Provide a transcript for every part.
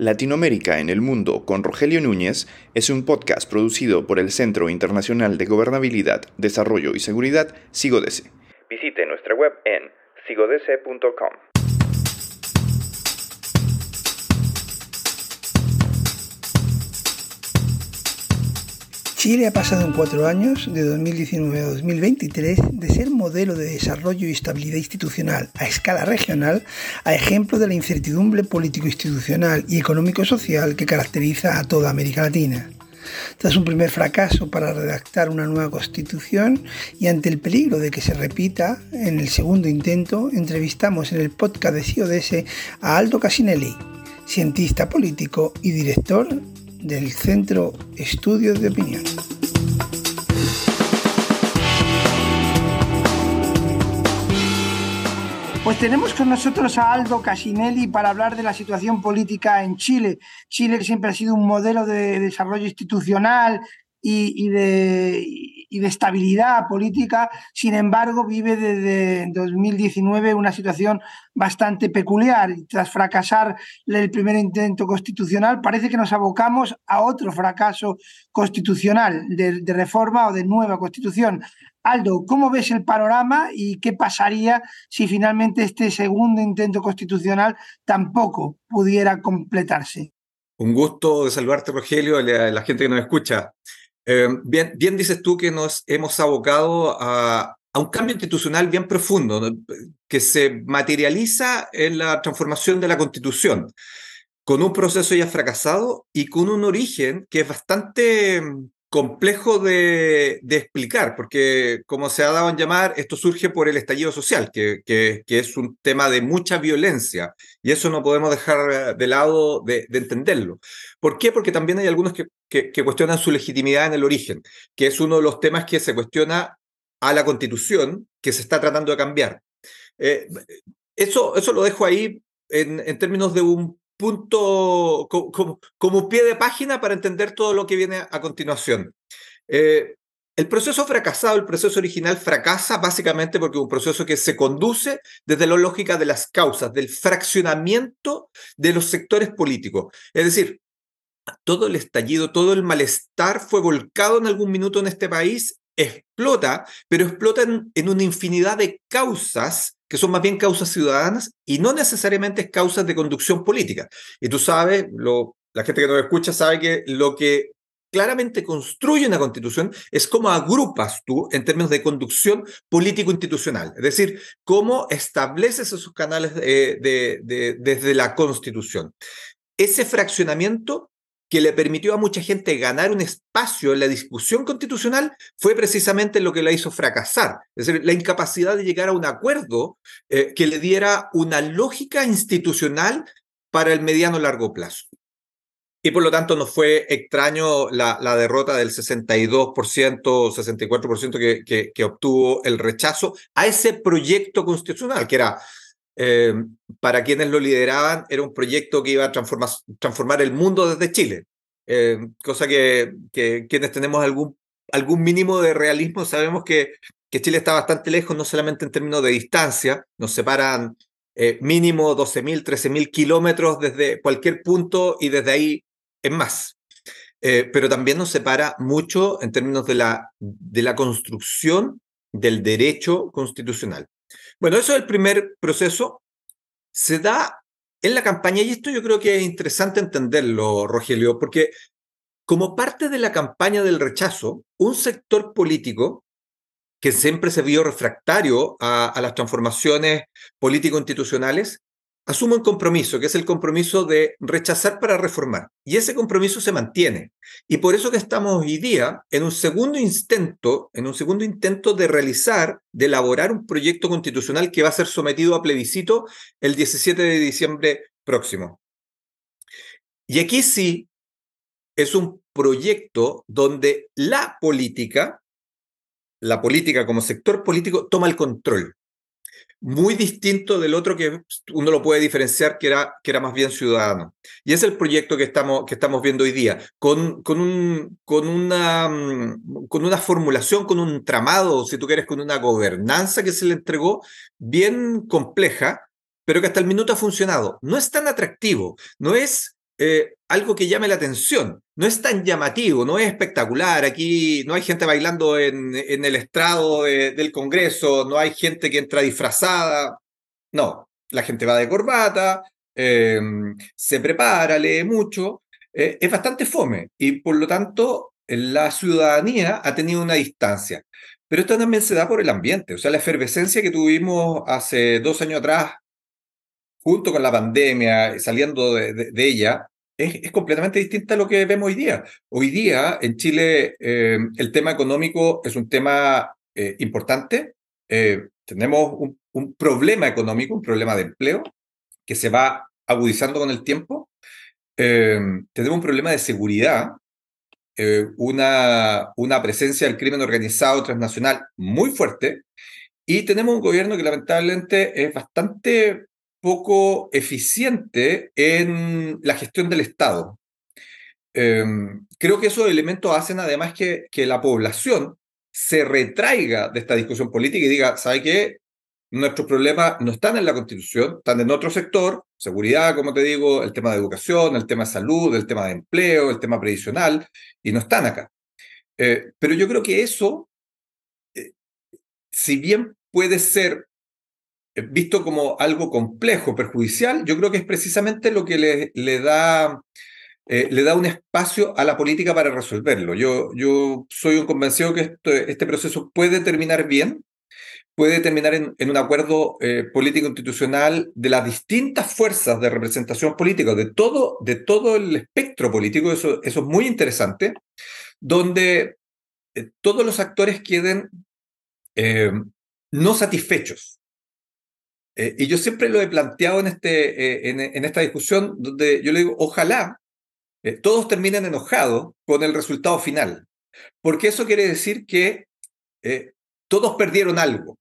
Latinoamérica en el Mundo con Rogelio Núñez es un podcast producido por el Centro Internacional de Gobernabilidad, Desarrollo y Seguridad, SIGODESE. Visite nuestra web en sigodese.com. Chile ha pasado en cuatro años, de 2019 a 2023, de ser modelo de desarrollo y estabilidad institucional a escala regional a ejemplo de la incertidumbre político-institucional y económico-social que caracteriza a toda América Latina. Tras un primer fracaso para redactar una nueva constitución y ante el peligro de que se repita, en el segundo intento entrevistamos en el podcast de CIODS a Aldo Casinelli, cientista político y director del Centro Estudios de Opinión. Pues tenemos con nosotros a Aldo Casinelli para hablar de la situación política en Chile. Chile siempre ha sido un modelo de desarrollo institucional y, de, y de estabilidad política, sin embargo, vive desde 2019 una situación bastante peculiar. Tras fracasar el primer intento constitucional, parece que nos abocamos a otro fracaso constitucional de, de reforma o de nueva constitución. Aldo, ¿cómo ves el panorama y qué pasaría si finalmente este segundo intento constitucional tampoco pudiera completarse? Un gusto de saludarte, Rogelio, a la gente que nos escucha. Eh, bien, bien dices tú que nos hemos abocado a, un cambio institucional bien profundo, que se materializa en la transformación de la Constitución, con un proceso ya fracasado y con un origen que es bastante complejo de, explicar, porque como se ha dado en llamar, esto surge por el estallido social, que, que, es un tema de mucha violencia, y eso no podemos dejar de lado de, entenderlo. ¿Por qué? Porque también hay algunos que, que, cuestionan su legitimidad en el origen, que es uno de los temas que se cuestiona a la constitución que se está tratando de cambiar. Eh, eso, eso lo dejo ahí en, en términos de un punto, como, como, pie de página para entender todo lo que viene a continuación. Eh, el proceso fracasado, el proceso original fracasa básicamente porque es un proceso que se conduce desde la lógica de las causas, del fraccionamiento de los sectores políticos. Es decir, todo el estallido, todo el malestar fue volcado en algún minuto en este país, explota, pero explota en una infinidad de causas que son más bien causas ciudadanas y no necesariamente causas de conducción política. Y tú sabes, lo, la gente que nos escucha sabe que lo que claramente construye una constitución es cómo agrupas tú en términos de conducción político-institucional, es decir, cómo estableces esos canales de, desde la constitución. Ese fraccionamiento que le permitió a mucha gente ganar un espacio en la discusión constitucional fue precisamente lo que la hizo fracasar. Es decir, la incapacidad de llegar a un acuerdo eh, que le diera una lógica institucional para el mediano largo plazo. Y por lo tanto no fue extraño la, derrota del 62%, 64% que, que, que obtuvo el rechazo a ese proyecto constitucional, que era eh, para quienes lo lideraban, era un proyecto que iba a transformar, transformar el mundo desde Chile. Eh, cosa que, que, quienes tenemos algún, algún mínimo de realismo sabemos que, que Chile está bastante lejos, no solamente en términos de distancia, nos separan eh, mínimo 12.000, 13.000 kilómetros desde cualquier punto y desde ahí es más. pero también nos separa mucho en términos de la, de la construcción del derecho constitucional. Bueno, eso es el primer proceso. Se da en la campaña, y esto yo creo que es interesante entenderlo, Rogelio, porque como parte de la campaña del rechazo, un sector político que siempre se vio refractario a, a las transformaciones político-institucionales, asume un compromiso, que es el compromiso de rechazar para reformar. Y ese compromiso se mantiene. Y por eso que estamos hoy día en un segundo intento, en un segundo intento de realizar, de elaborar un proyecto constitucional que va a ser sometido a plebiscito el 17 de diciembre próximo. Y aquí sí es un proyecto donde la política, la política como sector político, toma el control muy distinto del otro que uno lo puede diferenciar, que era, que era más bien ciudadano. Y es el proyecto que estamos, que estamos viendo hoy día, con, con, un, con, una, mm, con una formulación, con un tramado, si tú quieres, con una gobernanza que se le entregó bien compleja, pero que hasta el minuto ha funcionado. No es tan atractivo, no es eh, algo que llame la atención. No es tan llamativo, no es espectacular. Aquí no hay gente bailando en, el estrado del Congreso, no hay gente que entra disfrazada. No, la gente va de corbata, em, se prepara, lee mucho. Eh, es bastante fome y por lo tanto la ciudadanía ha tenido una distancia. Pero esto también se da por el ambiente, o sea, la efervescencia que tuvimos hace dos años atrás, junto con la pandemia, saliendo de, ella, es, completamente distinta a lo que vemos hoy día. Hoy día en Chile eh, el tema económico es un tema eh, importante. Eh, tenemos un, un, problema económico, un problema de empleo que se va agudizando con el tiempo. tenemos un problema de seguridad una, una presencia del crimen organizado transnacional muy fuerte y tenemos un gobierno que lamentablemente es bastante poco eficiente en la gestión del Estado. Em, creo que esos elementos hacen además que, la población se retraiga de esta discusión política y diga, ¿sabe qué? nuestros problemas no están en la Constitución, están en otro sector, seguridad, como te digo, el tema de educación, el tema de salud, el tema de empleo, el tema previsional, y no están acá. Eh, pero yo creo que eso, eh, si bien puede ser visto como algo complejo, perjudicial, yo creo que es precisamente lo que le, le da... le da un espacio a la política para resolverlo. Yo, yo soy un convencido que este proceso puede terminar bien, puede terminar en, un acuerdo eh, político institucional de las distintas fuerzas de representación política, de todo, de todo el espectro político, eso, eso es muy interesante, donde eh, todos los actores queden eh, no satisfechos. Y yo siempre lo he planteado en, este, en, en, esta discusión, donde yo le digo, ojalá todos terminen enojados con el resultado final, porque eso quiere decir que todos perdieron algo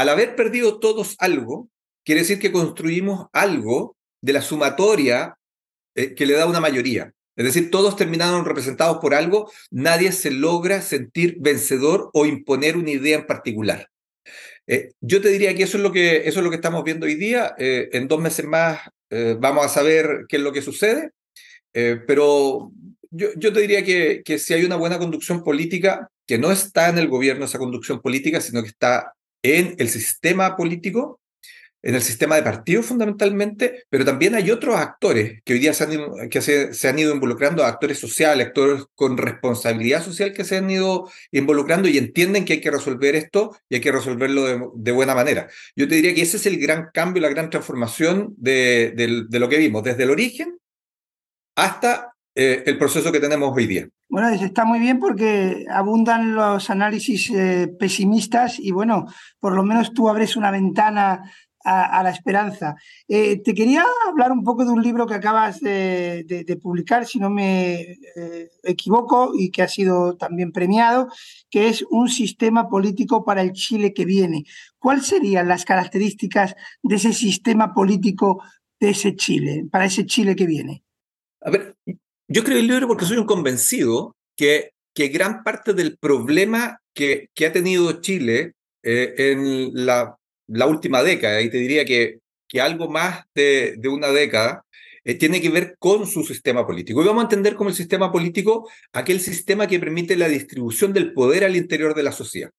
al haber perdido todos algo, quiere decir que construimos algo de la sumatoria eh, que le da una mayoría. Es decir, todos terminaron representados por algo, nadie se logra sentir vencedor o imponer una idea en particular. Eh, yo te diría que eso es lo que, eso es lo que estamos viendo hoy día. Eh, en dos meses más vamos a saber qué es lo que sucede, pero yo, yo, te diría que, que si hay una buena conducción política, que no está en el gobierno esa conducción política, sino que está en el sistema político, en el sistema de partidos fundamentalmente, pero también hay otros actores que hoy día se han, que se, han ido involucrando, actores sociales, actores con responsabilidad social que se han ido involucrando y entienden que hay que resolver esto y hay que resolverlo de, buena manera. Yo te diría que ese es el gran cambio, la gran transformación de, de lo que vimos, desde el origen hasta eh, el proceso que tenemos hoy día. Bueno, está muy bien porque abundan los análisis eh, pesimistas y bueno, por lo menos tú abres una ventana a, la esperanza. Eh, te quería hablar un poco de un libro que acabas de, publicar, si no me equivoco, y que ha sido también premiado, que es Un sistema político para el Chile que viene. ¿Cuáles serían las características de ese sistema político de ese Chile, para ese Chile que viene? A ver, yo creo el libro porque soy un convencido que, que gran parte del problema que, que ha tenido Chile eh, en la, la, última década, y te diría que, que algo más de, de una década, eh, tiene que ver con su sistema político. Y vamos a entender como el sistema político aquel sistema que permite la distribución del poder al interior de la sociedad.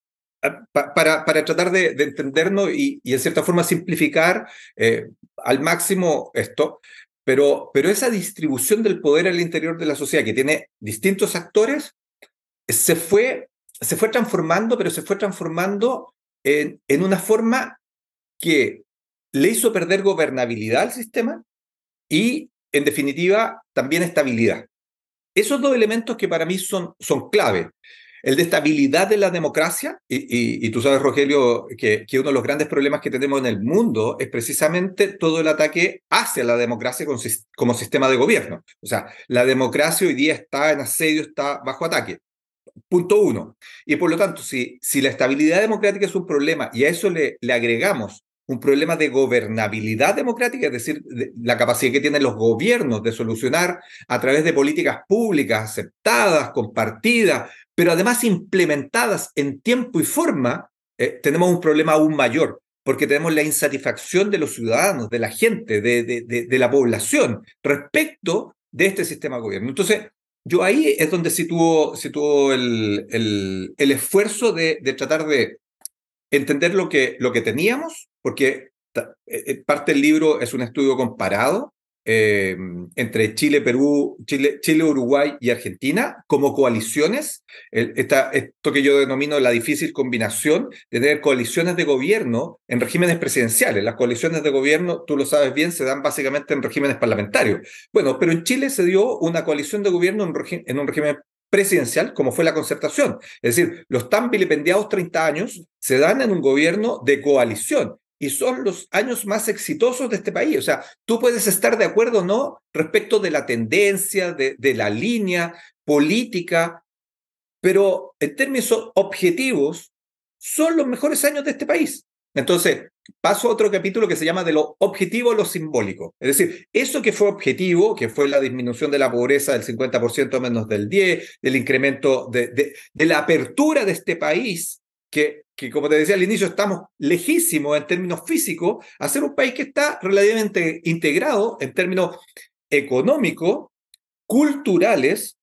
Ah, para, para tratar de, de entendernos y, y, en cierta forma simplificar eh, al máximo esto, pero, pero esa distribución del poder al interior de la sociedad, que tiene distintos actores, se fue, se fue transformando, pero se fue transformando en, en una forma que le hizo perder gobernabilidad al sistema y, en definitiva, también estabilidad. Esos dos elementos que para mí son, son clave el de estabilidad de la democracia, y, tú sabes, Rogelio, que, que, uno de los grandes problemas que tenemos en el mundo es precisamente todo el ataque hacia la democracia como sistema de gobierno. O sea, la democracia hoy día está en asedio, está bajo ataque. Punto uno. Y por lo tanto, si, si la estabilidad democrática es un problema y a eso le, le agregamos un problema de gobernabilidad democrática, es decir, la capacidad que tienen los gobiernos de solucionar a través de políticas públicas aceptadas, compartidas, pero además implementadas en tiempo y forma, eh, tenemos un problema aún mayor, porque tenemos la insatisfacción de los ciudadanos, de la gente, de, de, la población respecto de este sistema de gobierno. Entonces, yo ahí es donde situó, situó el, el, el esfuerzo de, tratar de entender lo que, lo que teníamos, porque eh, eh, parte del libro es un estudio comparado eh, entre Chile, Perú, Chile, Chile, Uruguay y Argentina como coaliciones. esto que yo denomino la difícil combinación de tener coaliciones de gobierno en regímenes presidenciales. Las coaliciones de gobierno, tú lo sabes bien, se dan básicamente en regímenes parlamentarios. Bueno, pero en Chile se dio una coalición de gobierno en, en un régimen presidencial como fue la concertación. Es decir, los tan vilipendiados 30 años se dan en un gobierno de coalición y son los años más exitosos de este país. O sea, tú puedes estar de acuerdo o no respecto de la tendencia, de, la línea política, pero en términos objetivos, son los mejores años de este país. Entonces, paso a otro capítulo que se llama de lo objetivo a lo simbólico. Es decir, eso que fue objetivo, que fue la disminución de la pobreza del 50% menos del 10, del incremento de, de, la apertura de este país que, que, como te decía al inicio, estamos lejísimos en términos físicos a ser un país que está relativamente integrado en términos económicos, culturales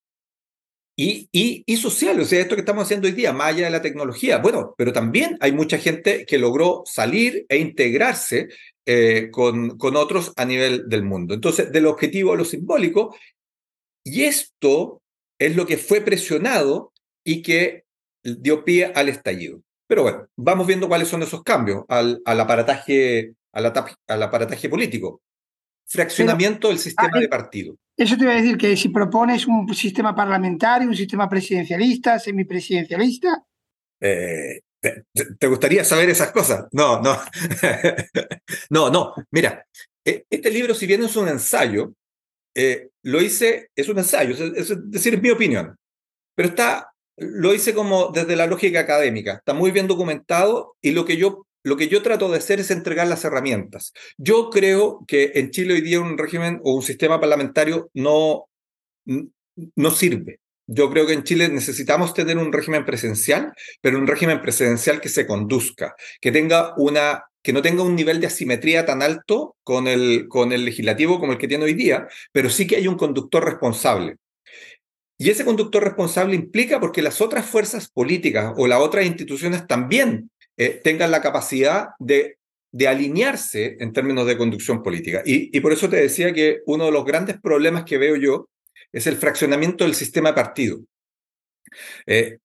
y, y, y, sociales. O sea, esto que estamos haciendo hoy día, más allá de la tecnología. Bueno, pero también hay mucha gente que logró salir e integrarse eh, con, con otros a nivel del mundo. Entonces, del objetivo a lo simbólico, y esto es lo que fue presionado y que dio pie al estallido. Pero bueno, vamos viendo cuáles son esos cambios al, al aparataje, al, al aparataje político. Fraccionamiento del sistema ah, de partido. Eso te iba a decir que si propones un sistema parlamentario, un sistema presidencialista, semipresidencialista. Eh, te, gustaría saber esas cosas? No, no. no, no. Mira, e, este libro, si bien es un ensayo, eh, lo hice, es un ensayo, es, es decir, es mi opinión, pero está lo hice como desde la lógica académica, está muy bien documentado y lo que yo lo que yo trato de hacer es entregar las herramientas. Yo creo que en Chile hoy día un régimen o un sistema parlamentario no, no sirve. Yo creo que en Chile necesitamos tener un régimen presencial, pero un régimen presidencial que se conduzca, que tenga una que no tenga un nivel de asimetría tan alto con el, con el legislativo como el que tiene hoy día, pero sí que hay un conductor responsable. Y ese conductor responsable implica porque las otras fuerzas políticas o las otras instituciones también eh, tengan la capacidad de, de, alinearse en términos de conducción política. Y, por eso te decía que uno de los grandes problemas que veo yo es el fraccionamiento del sistema partido. Eh,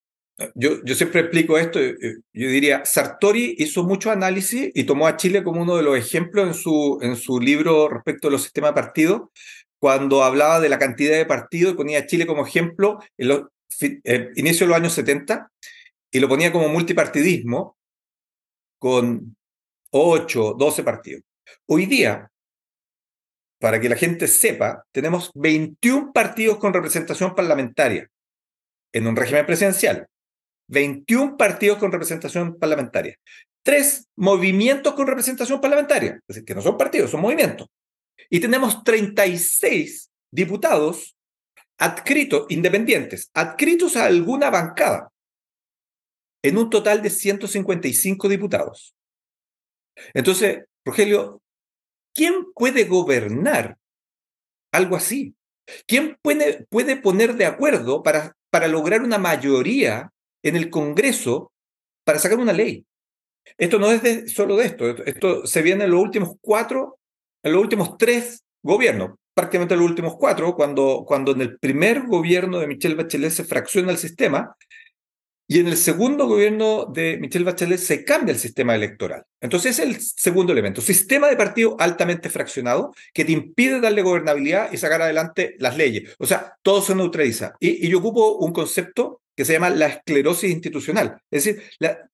yo, yo, siempre explico esto, eh, yo diría, Sartori hizo mucho análisis y tomó a Chile como uno de los ejemplos en su, en su libro respecto a los sistemas de partido, cuando hablaba de la cantidad de partidos y ponía a Chile como ejemplo en los eh, inicio de los años 70 y lo ponía como multipartidismo con 8, 12 partidos. Hoy día, para que la gente sepa, tenemos 21 partidos con representación parlamentaria en un régimen presidencial. 21 partidos con representación parlamentaria. Tres movimientos con representación parlamentaria. Es decir, que no son partidos, son movimientos. Y tenemos 36 diputados adscritos, independientes, adscritos a alguna bancada, en un total de 155 diputados. Entonces, Rogelio, ¿quién puede gobernar algo así? ¿Quién puede, puede poner de acuerdo para, para lograr una mayoría en el Congreso para sacar una ley? Esto no es solo de esto, esto se viene en los últimos cuatro en los últimos tres gobiernos, prácticamente en los últimos cuatro, cuando, cuando en el primer gobierno de Michelle Bachelet se fracciona el sistema y en el segundo gobierno de Michelle Bachelet se cambia el sistema electoral. Entonces es el segundo elemento, sistema de partido altamente fraccionado que te impide darle gobernabilidad y sacar adelante las leyes. O sea, todo se neutraliza. Y, yo ocupo un concepto que se llama la esclerosis institucional. Es decir,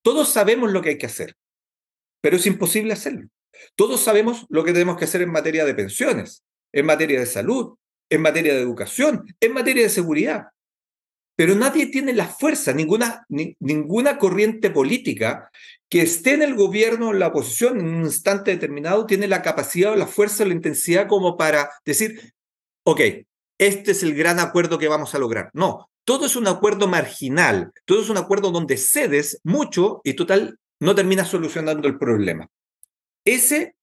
todos sabemos lo que hay que hacer, pero es imposible hacerlo. Todos sabemos lo que tenemos que hacer en materia de pensiones, en materia de salud, en materia de educación, en materia de seguridad. Pero nadie tiene la fuerza, ninguna, ninguna corriente política que esté en el gobierno o en la oposición en un instante determinado tiene la capacidad o la fuerza o la intensidad como para decir, ok, este es el gran acuerdo que vamos a lograr. No, todo es un acuerdo marginal, todo es un acuerdo donde cedes mucho y total no terminas solucionando el problema. Ese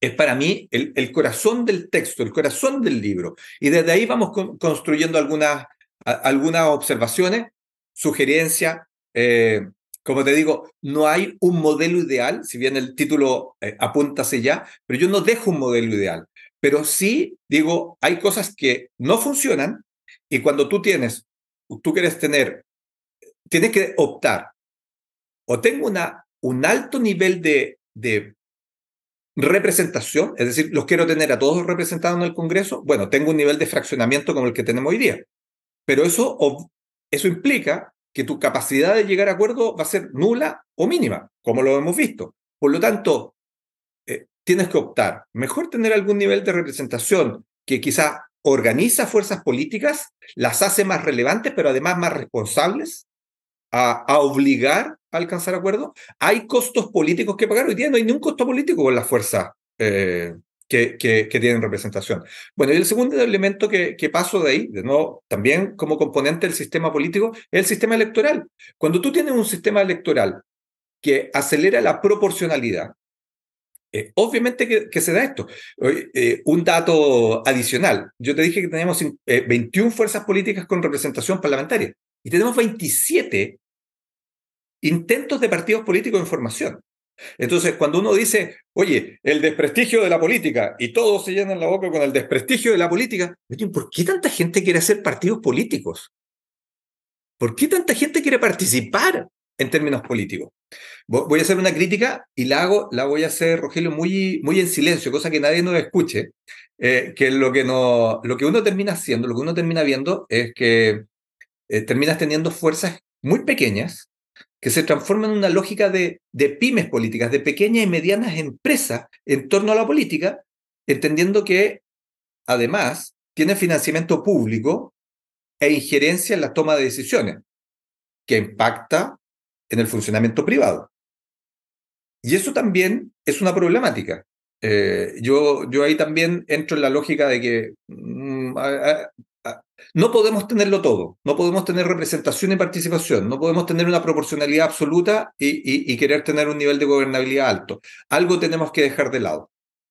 es para mí el, corazón del texto, el corazón del libro. Y desde ahí vamos construyendo algunas, algunas observaciones, sugerencias. Eh, como te digo, no hay un modelo ideal, si bien el título eh, apunta hacia ya, pero yo no dejo un modelo ideal. Pero sí digo, hay cosas que no funcionan y cuando tú tienes, tú quieres tener, tienes que optar. O tengo una, un alto nivel de, de representación, es decir, los quiero tener a todos representados en el Congreso, bueno, tengo un nivel de fraccionamiento como el que tenemos hoy día. Pero eso, eso implica que tu capacidad de llegar a acuerdo va a ser nula o mínima, como lo hemos visto. Por lo tanto, eh, tienes que optar. Mejor tener algún nivel de representación que quizá organiza fuerzas políticas, las hace más relevantes, pero además más responsables, a, obligar a alcanzar acuerdos. Hay costos políticos que pagar. Hoy día no hay ningún costo político con las fuerzas eh, que, tienen representación. Bueno, y el segundo elemento que, paso de ahí, de nuevo, también como componente del sistema político, es el sistema electoral. Cuando tú tienes un sistema electoral que acelera la proporcionalidad, eh, obviamente que, se da esto. Eh, un dato adicional. Yo te dije que teníamos 21 eh, fuerzas políticas con representación parlamentaria y tenemos 27 intentos de partidos políticos en formación. Entonces, cuando uno dice, oye, el desprestigio de la política, y todos se llenan la boca con el desprestigio de la política, ¿por qué tanta gente quiere hacer partidos políticos? ¿Por qué tanta gente quiere participar en términos políticos? Voy a hacer una crítica y la hago, la voy a hacer, Rogelio, muy, muy en silencio, cosa que nadie nos escuche, eh, que lo que, no, lo que uno termina haciendo, lo que uno termina viendo es que eh, terminas teniendo fuerzas muy pequeñas que se transforman en una lógica de, de pymes políticas, de pequeñas y medianas empresas en torno a la política, entendiendo que además tiene financiamiento público e injerencia en la toma de decisiones, que impacta en el funcionamiento privado. Y eso también es una problemática. Eh, yo, yo ahí también entro en la lógica de que mm, no podemos tenerlo todo, no podemos tener representación y participación, no podemos tener una proporcionalidad absoluta y, querer tener un nivel de gobernabilidad alto. Algo tenemos que dejar de lado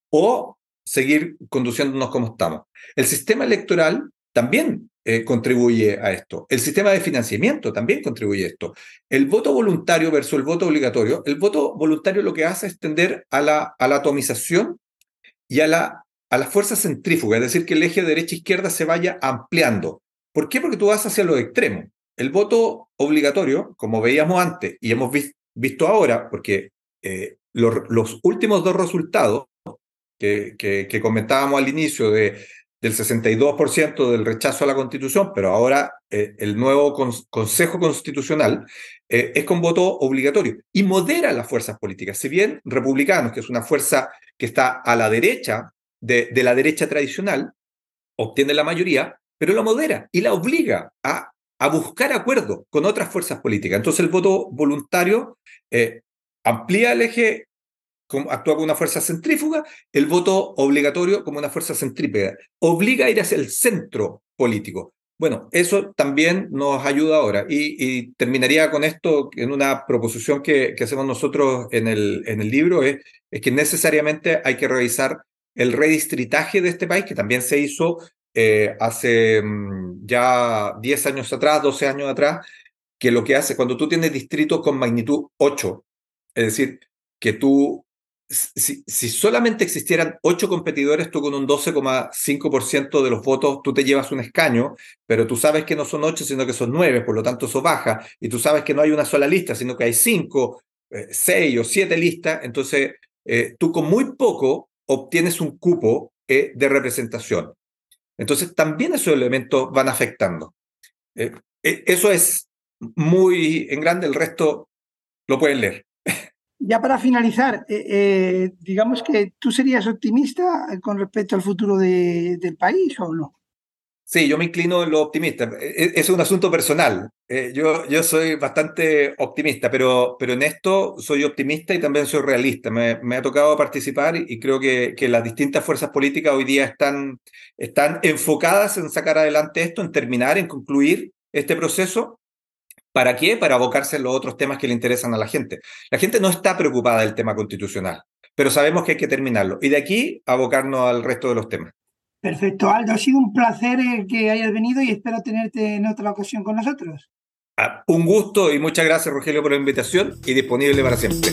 o seguir conduciéndonos como estamos. El sistema electoral también eh, contribuye a esto. El sistema de financiamiento también contribuye a esto. El voto voluntario versus el voto obligatorio. El voto voluntario lo que hace es tender a la, a la atomización y a la, a la fuerza centrífuga, es decir, que el eje derecha-izquierda se vaya ampliando. ¿Por qué? Porque tú vas hacia los extremos. El voto obligatorio, como veíamos antes y hemos visto ahora, porque eh, los, últimos dos resultados que comentábamos al inicio de del 62% del rechazo a la Constitución, pero ahora eh, el nuevo Consejo Constitucional eh, es con voto obligatorio y modera las fuerzas políticas. Si bien republicanos, que es una fuerza que está a la derecha de, la derecha tradicional, obtiene la mayoría, pero la modera y la obliga a, a buscar acuerdo con otras fuerzas políticas. Entonces el voto voluntario eh, amplía el eje actúa como una fuerza centrífuga, el voto obligatorio como una fuerza centrípeta. Obliga a ir hacia el centro político. Bueno, eso también nos ayuda ahora. Y, terminaría con esto en una proposición que, hacemos nosotros en el, en el libro, es, es, que necesariamente hay que revisar el redistritaje de este país, que también se hizo eh, hace mm, ya 10 años atrás, 12 años atrás, que lo que hace cuando tú tienes distritos con magnitud 8, es decir, que tú si, solamente existieran ocho competidores, tú con un 12,5% de los votos, tú te llevas un escaño, pero tú sabes que no son ocho, sino que son nueve, por lo tanto eso baja, y tú sabes que no hay una sola lista, sino que hay cinco, eh, seis o siete listas, entonces eh, tú con muy poco obtienes un cupo eh, de representación. Entonces también esos elementos van afectando. eso es muy en grande, el resto lo pueden leer ya para finalizar, eh, eh, digamos que tú serías optimista con respecto al futuro del país o no? Sí, yo me inclino en lo optimista. E, e, es un asunto personal. Eh, yo, yo soy bastante optimista, pero, pero en esto soy optimista y también soy realista. Me, me ha tocado participar y creo que, que, las distintas fuerzas políticas hoy día están, están enfocadas en sacar adelante esto, en terminar, en concluir este proceso. ¿Para qué? Para abocarse en los otros temas que le interesan a la gente. La gente no está preocupada del tema constitucional. pero sabemos que hay que terminarlo. Y de aquí abocarnos al resto de los temas. Perfecto, Aldo. Ha sido un placer eh, que hayas venido y espero tenerte en otra ocasión con nosotros. Ah, un gusto y muchas gracias, Rogelio, por la invitación y disponible para siempre.